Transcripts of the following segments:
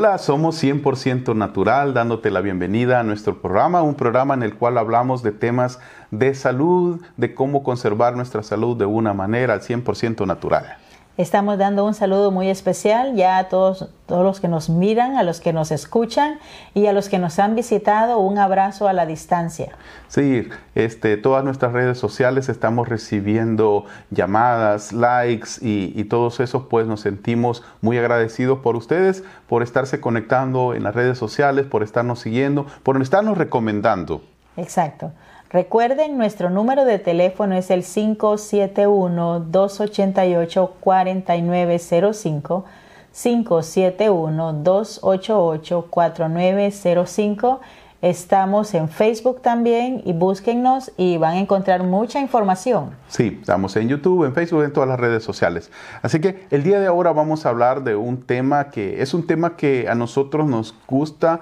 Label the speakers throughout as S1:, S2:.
S1: Hola, somos 100% Natural, dándote la bienvenida a nuestro programa, un programa en el cual hablamos de temas de salud, de cómo conservar nuestra salud de una manera al 100% natural.
S2: Estamos dando un saludo muy especial ya a todos, todos los que nos miran, a los que nos escuchan y a los que nos han visitado. Un abrazo a la distancia.
S1: Sí, este, todas nuestras redes sociales estamos recibiendo llamadas, likes y, y todos esos, pues nos sentimos muy agradecidos por ustedes, por estarse conectando en las redes sociales, por estarnos siguiendo, por estarnos recomendando.
S2: Exacto. Recuerden, nuestro número de teléfono es el 571-288-4905. 571-288-4905. Estamos en Facebook también y búsquennos y van a encontrar mucha información.
S1: Sí, estamos en YouTube, en Facebook, en todas las redes sociales. Así que el día de ahora vamos a hablar de un tema que es un tema que a nosotros nos gusta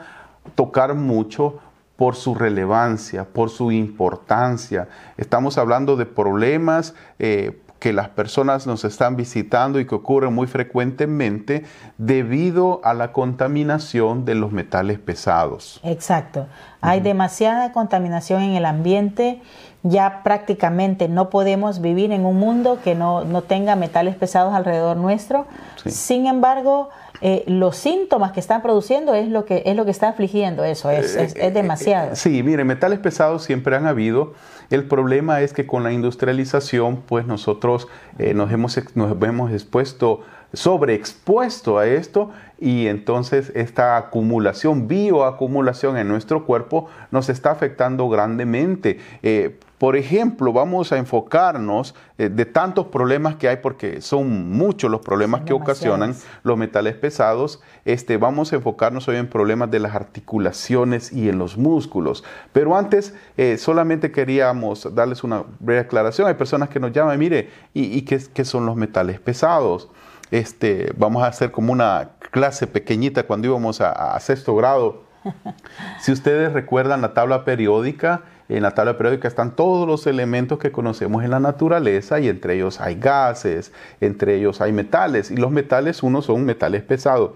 S1: tocar mucho por su relevancia, por su importancia. Estamos hablando de problemas eh, que las personas nos están visitando y que ocurren muy frecuentemente debido a la contaminación de los metales pesados.
S2: Exacto. Hay demasiada contaminación en el ambiente. Ya prácticamente no podemos vivir en un mundo que no, no tenga metales pesados alrededor nuestro. Sin embargo, eh, los síntomas que están produciendo es lo que, es lo que está afligiendo eso, es, es, es demasiado.
S1: sí, mire, metales pesados siempre han habido. El problema es que con la industrialización, pues nosotros eh, nos, hemos, nos hemos expuesto, sobreexpuesto a esto y entonces esta acumulación, bioacumulación en nuestro cuerpo nos está afectando grandemente. Eh, por ejemplo, vamos a enfocarnos eh, de tantos problemas que hay, porque son muchos los problemas que ocasionan los metales pesados. Este, vamos a enfocarnos hoy en problemas de las articulaciones y en los músculos. Pero antes, eh, solamente queríamos darles una breve aclaración. Hay personas que nos llaman, mire, ¿y, qué, son los metales pesados? Este, vamos a hacer como una clase pequeñita cuando íbamos a, a sexto grado. Si ustedes recuerdan la tabla periódica, en la tabla periódica están todos los elementos que conocemos en la naturaleza y entre ellos hay gases, entre ellos hay metales y los metales unos son metales pesados.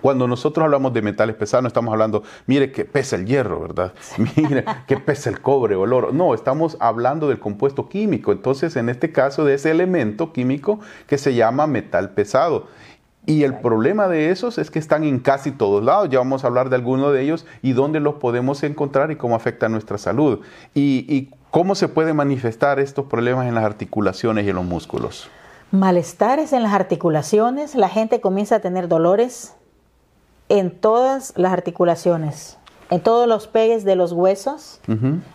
S1: Cuando nosotros hablamos de metales pesados, no estamos hablando, mire que pesa el hierro, ¿verdad? Mire que pesa el cobre o el oro. No, estamos hablando del compuesto químico. Entonces, en este caso, de ese elemento químico que se llama metal pesado. Y el problema de esos es que están en casi todos lados. Ya vamos a hablar de algunos de ellos y dónde los podemos encontrar y cómo afecta nuestra salud. Y, cómo se pueden manifestar estos problemas en las articulaciones y en los músculos.
S2: Malestares en las articulaciones. La gente comienza a tener dolores en todas las articulaciones. En todos los pegues de los huesos,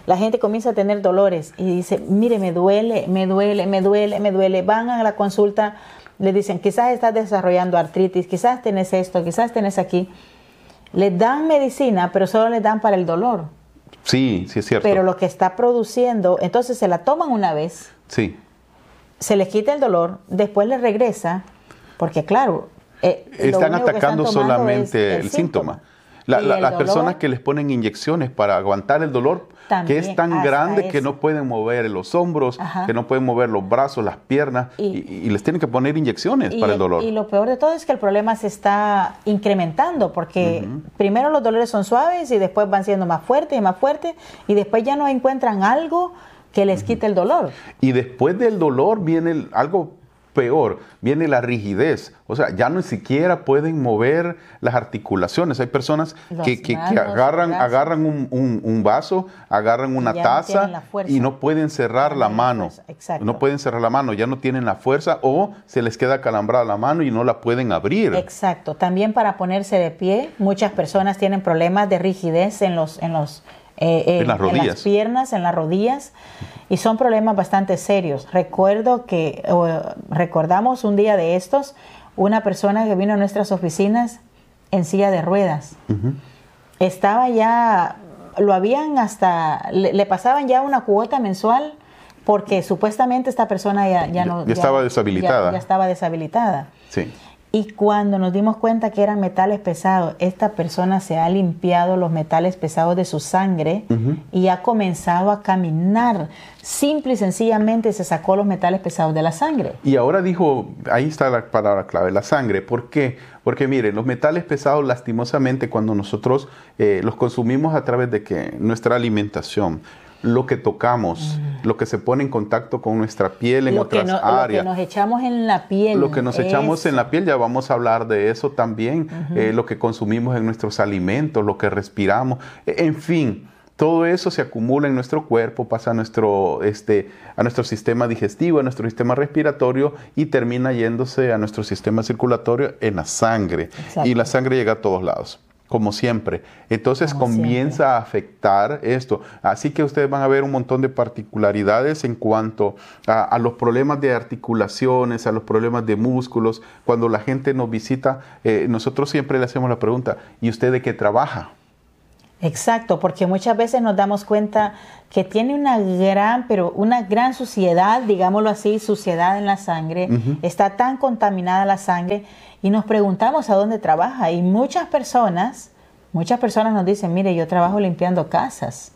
S2: la gente comienza a tener dolores y dice, mire, me duele, me duele, me duele, me duele. Van a la consulta le dicen, quizás estás desarrollando artritis, quizás tenés esto, quizás tenés aquí. Le dan medicina, pero solo le dan para el dolor.
S1: Sí, sí es cierto.
S2: Pero lo que está produciendo, entonces se la toman una vez.
S1: Sí.
S2: Se les quita el dolor, después le regresa, porque claro,
S1: eh, están atacando solamente el, síntoma las personas que les ponen inyecciones para aguantar el dolor, que es tan grande que no pueden mover los hombros, que no pueden mover los brazos, las piernas, y, les tienen que poner inyecciones para el dolor.
S2: Y lo peor de todo es que el problema se está incrementando, porque primero los dolores son suaves y después van siendo más fuertes y más fuertes, y después ya no encuentran algo que les quite el dolor.
S1: Y después del dolor viene algo peor, viene la rigidez. O sea, ya no siquiera pueden mover las articulaciones. Hay personas que, que, agarran, agarran un, vaso, agarran una taza y no pueden cerrar la mano. No pueden cerrar la mano, ya no tienen la fuerza o se les queda calambrada la mano y no la pueden abrir.
S2: Exacto. También para ponerse de pie, muchas personas tienen problemas de rigidez en los, en los eh, eh, en, las rodillas. piernas, en las rodillas, y son problemas bastante serios. Recuerdo que, recordamos un día de estos, una persona que vino a nuestras oficinas en silla de ruedas. Estaba ya, lo habían hasta, le, pasaban ya una cuota mensual porque supuestamente esta persona ya, ya no...
S1: Ya, estaba deshabilitada.
S2: Ya, estaba deshabilitada.
S1: Sí.
S2: Y cuando nos dimos cuenta que eran metales pesados, esta persona se ha limpiado los metales pesados de su sangre y ha comenzado a caminar. Simple y sencillamente se sacó los metales pesados de la sangre.
S1: Y ahora dijo, ahí está la palabra clave, la sangre. ¿Por qué? Porque miren, los metales pesados lastimosamente cuando nosotros eh, los consumimos a través de que nuestra alimentación, lo que tocamos, lo que se pone en contacto con nuestra piel en otras áreas.
S2: Lo que nos echamos en la piel.
S1: Lo que nos echamos en la piel, ya vamos a hablar de eso también, eh, lo que consumimos en nuestros alimentos, lo que respiramos, e, en fin. Todo eso se acumula en nuestro cuerpo, pasa a nuestro, este, a nuestro sistema digestivo, a nuestro sistema respiratorio y termina yéndose a nuestro sistema circulatorio en la sangre. Y la sangre llega a todos lados como siempre. Entonces comienza a afectar esto. Así que ustedes van a ver un montón de particularidades en cuanto a, los problemas de articulaciones, a los problemas de músculos. Cuando la gente nos visita, eh, nosotros siempre le hacemos la pregunta, ¿y usted de qué trabaja?
S2: Exacto, porque muchas veces nos damos cuenta que tiene una gran, pero una gran suciedad, digámoslo así, suciedad en la sangre, está tan contaminada la sangre y nos preguntamos a dónde trabaja. Y muchas personas, muchas personas nos dicen, mire, yo trabajo limpiando casas.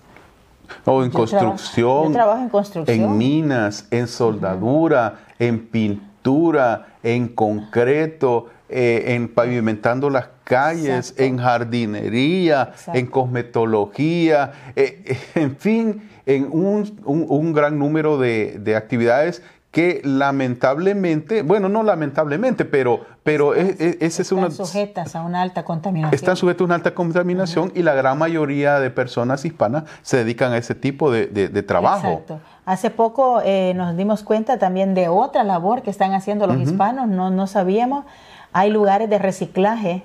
S1: O en construcción.
S2: yo trabajo en construcción.
S1: En minas, en soldadura, en pintura, en concreto, eh, en pavimentando las calles, en jardinería, en cosmetología, eh, en fin, en un, gran número de, de actividades que lamentablemente, bueno, no lamentablemente, pero, pero ese es una...
S2: Están sujetas a una alta contaminación.
S1: Están sujetas a una alta contaminación y la gran mayoría de personas hispanas se dedican a ese tipo de, trabajo. Exacto.
S2: Hace poco eh, nos dimos cuenta también de otra labor que están haciendo los hispanos, no, no sabíamos. Hay lugares de reciclaje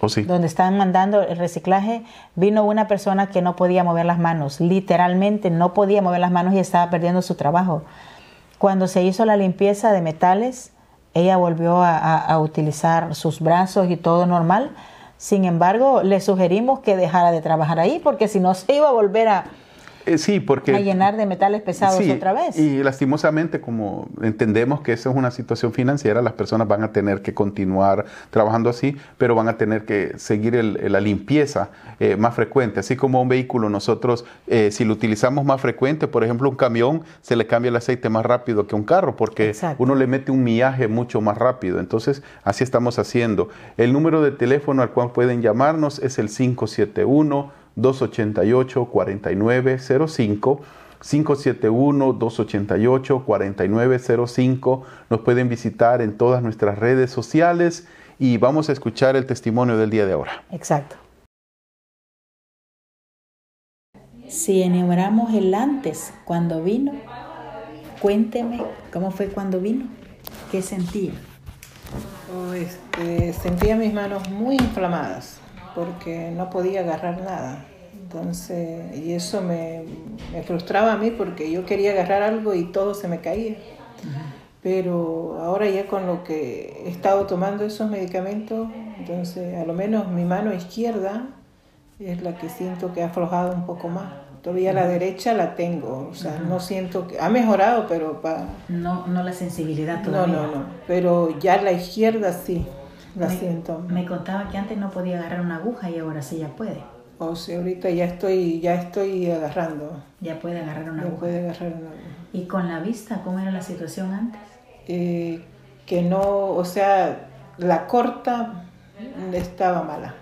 S1: Oh, sí.
S2: donde están mandando el reciclaje, vino una persona que no podía mover las manos, literalmente no podía mover las manos y estaba perdiendo su trabajo. Cuando se hizo la limpieza de metales, ella volvió a, utilizar sus brazos y todo normal. Sin embargo, le sugerimos que dejara de trabajar ahí porque si no se iba a volver a,
S1: eh, sí, porque...
S2: A llenar de metales pesados otra vez.
S1: Y lastimosamente, como entendemos que eso es una situación financiera, las personas van a tener que continuar trabajando así, pero van a tener que seguir la limpieza eh, más frecuente. Así como un vehículo, nosotros, eh, si lo utilizamos más frecuente, por ejemplo, un camión, se le cambia el aceite más rápido que un carro, porque uno le mete un millaje mucho más rápido. Entonces, así estamos haciendo. El número de teléfono al cual pueden llamarnos es el 571 288-4905. 571-288-4905. Nos pueden visitar en todas nuestras redes sociales y vamos a escuchar el testimonio del día de ahora.
S2: Exacto. Si enumeramos el antes, cuando vino, cuénteme cómo fue cuando vino, qué sentía.
S3: Oh, este, sentía mis manos muy inflamadas porque no podía agarrar nada. Entonces, y eso me, frustraba a mí porque yo quería agarrar algo y todo se me caía. Pero ahora ya con lo que he estado tomando esos medicamentos, entonces a lo menos mi mano izquierda es la que siento que ha aflojado un poco más. Todavía la derecha la tengo, o sea, no siento que ha mejorado, pero para...
S2: No, no la sensibilidad todavía.
S3: No, no, no, pero ya la izquierda sí, siento.
S2: Me contaba que antes no podía agarrar una aguja y ahora sí ya puede.
S3: O sea, ahorita ya estoy, ya estoy agarrando.
S2: Ya puede agarrar una
S3: ya puede agarrar una
S2: ¿Y con la vista cómo era la situación antes?
S3: Eh, que no, o sea, la corta estaba mala,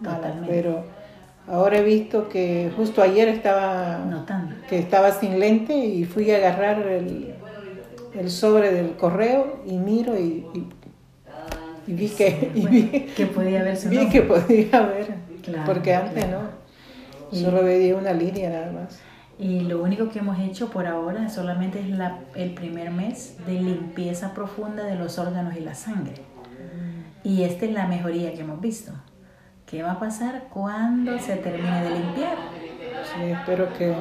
S3: mala pero ahora he visto que justo ayer estaba
S2: Notando.
S3: que estaba sin lente y fui a agarrar el, el sobre del correo y miro y, vi que vi,
S2: que podía ver
S3: vi que podía ver porque antes no, solo veía una línea nada más.
S2: Y lo único que hemos hecho por ahora solamente es la, el primer mes de limpieza profunda de los órganos y la sangre. Mm. Y esta es la mejoría que hemos visto. ¿Qué va a pasar cuando se termine de limpiar?
S3: Sí, espero que,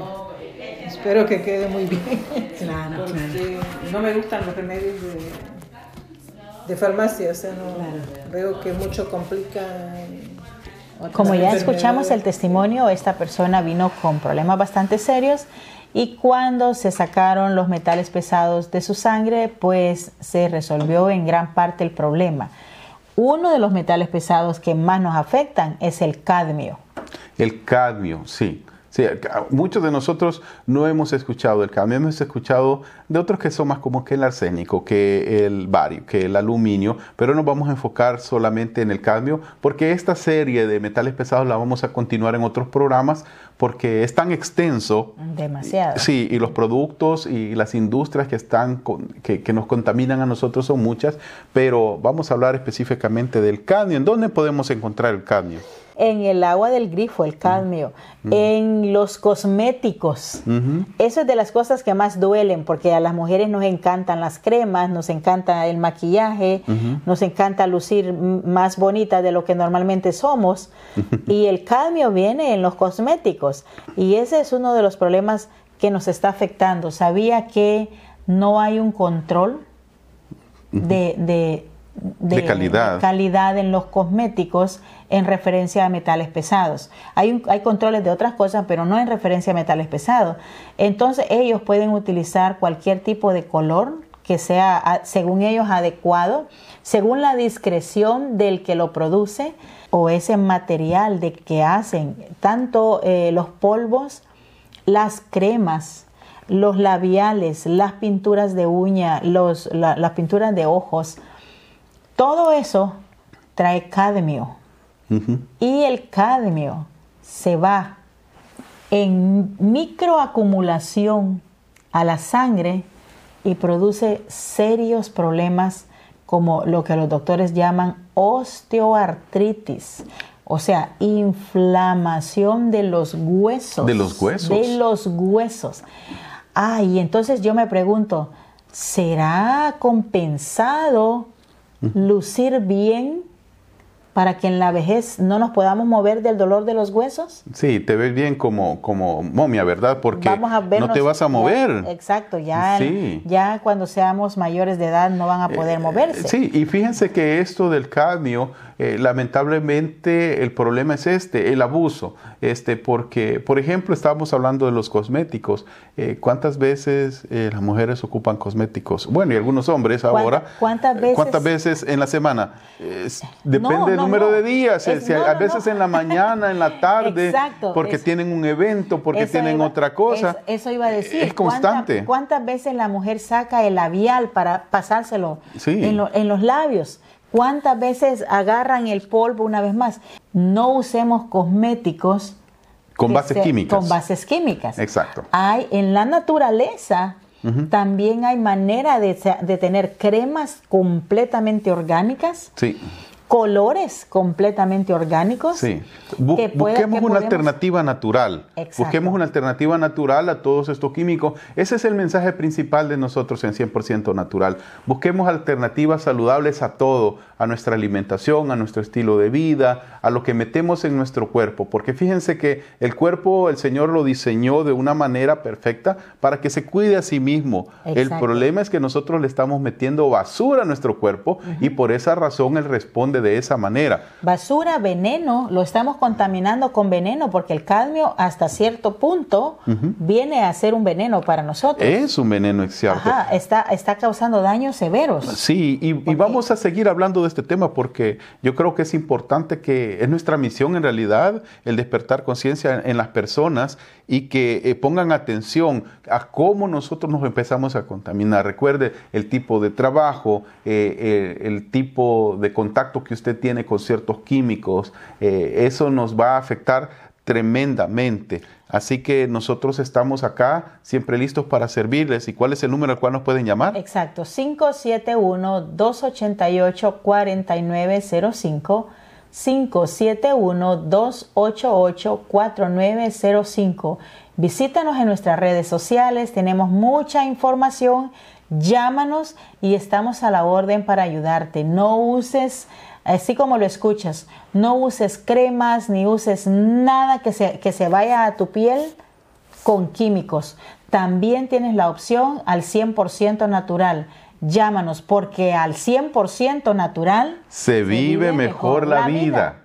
S3: espero que quede muy bien.
S2: Claro,
S3: porque no me gustan los remedios de, de farmacia, o sea, no, veo que mucho complica
S2: como ya escuchamos el testimonio, esta persona vino con problemas bastante serios y cuando se sacaron los metales pesados de su sangre, pues se resolvió en gran parte el problema. Uno de los metales pesados que más nos afectan es el cadmio.
S1: El cadmio, sí. Sí, muchos de nosotros no hemos escuchado el cadmio, hemos escuchado de otros que son más como que el arsénico, que el bario, que el aluminio, pero nos vamos a enfocar solamente en el cadmio porque esta serie de metales pesados la vamos a continuar en otros programas porque es tan extenso.
S2: Demasiado.
S1: Sí, y los productos y las industrias que, están que, que nos contaminan a nosotros son muchas, pero vamos a hablar específicamente del cadmio. ¿En dónde podemos encontrar el cadmio?
S2: En el agua del grifo, el cadmio, en los cosméticos. Eso es de las cosas que más duelen, porque a las mujeres nos encantan las cremas, nos encanta el maquillaje, nos encanta lucir más bonita de lo que normalmente somos. y el cadmio viene en los cosméticos. Y ese es uno de los problemas que nos está afectando. Sabía que no hay un control de
S1: de, calidad.
S2: calidad en los cosméticos en referencia a metales pesados. Hay, hay controles de otras cosas, pero no en referencia a metales pesados. Entonces ellos pueden utilizar cualquier tipo de color que sea según ellos adecuado, según la discreción del que lo produce o ese material de que hacen tanto eh, los polvos, las cremas, los labiales, las pinturas de uña, los, las pinturas de ojos, todo eso trae cadmio. Y el cadmio se va en microacumulación a la sangre y produce serios problemas como lo que los doctores llaman osteoartritis, o sea, inflamación de los huesos.
S1: De los huesos.
S2: De los huesos. Ah, y entonces yo me pregunto, ¿será compensado lucir bien para que en la vejez no nos podamos mover del dolor de los huesos?
S1: Sí, te ves bien como, como momia, ¿verdad? Porque no te vas a mover.
S2: exacto, ya, ya cuando seamos mayores de edad no van a poder eh, moverse.
S1: Sí, y fíjense que esto del cadmio eh, lamentablemente el problema es este, el abuso, este, porque, por ejemplo, estábamos hablando de los cosméticos. Eh, ¿Cuántas veces eh, las mujeres ocupan cosméticos? Bueno, y algunos hombres ahora.
S2: ¿Cuántas veces?
S1: ¿Cuántas veces en la semana? depende del número de días. a veces en la mañana, en la tarde, porque tienen un evento, porque tienen otra cosa.
S2: eso iba a decir.
S1: Es constante.
S2: ¿Cuántas, veces la mujer saca el labial para pasárselo en, en los labios? ¿Cuántas veces agarran el polvo una vez más? No usemos cosméticos
S1: con bases químicas.
S2: Con bases químicas.
S1: Exacto.
S2: Hay en la naturaleza también hay manera de, de, tener cremas completamente orgánicas.
S1: Sí
S2: colores completamente orgánicos.
S1: Sí. busquemos una alternativa natural. Busquemos una alternativa natural a todos estos químicos. Ese es el mensaje principal de nosotros en 100% natural. Busquemos alternativas saludables a todo, a nuestra alimentación, a nuestro estilo de vida, a lo que metemos en nuestro cuerpo. Porque fíjense que el cuerpo el Señor lo diseñó de una manera perfecta para que se cuide a sí mismo. El problema es que nosotros le estamos metiendo basura a nuestro cuerpo y por esa razón Él responde de esa manera.
S2: Basura, veneno, lo estamos contaminando con veneno porque el cadmio hasta cierto punto viene a ser un veneno para nosotros.
S1: Es un veneno, es cierto.
S2: está, está causando daños severos.
S1: Sí, y, vamos a seguir hablando de este tema porque yo creo que es importante que es nuestra misión en realidad el despertar conciencia en las personas y que eh, pongan atención a cómo nosotros nos empezamos a contaminar. Recuerde el tipo de trabajo, eh, eh, el tipo de contacto que usted tiene con ciertos químicos, eso nos va a afectar tremendamente. Así que nosotros estamos acá siempre listos para servirles. ¿Y cuál es el número al cual nos pueden llamar?
S2: Exacto, 571-288-4905. 571-288-4905. Visítanos en nuestras redes sociales, tenemos mucha información, llámanos y estamos a la orden para ayudarte. No uses, así como lo escuchas, no uses cremas ni uses nada que se, que se vaya a tu piel con químicos. También tienes la opción al 100% natural. Llámanos porque al 100% natural
S1: se, vive, mejor, la vida.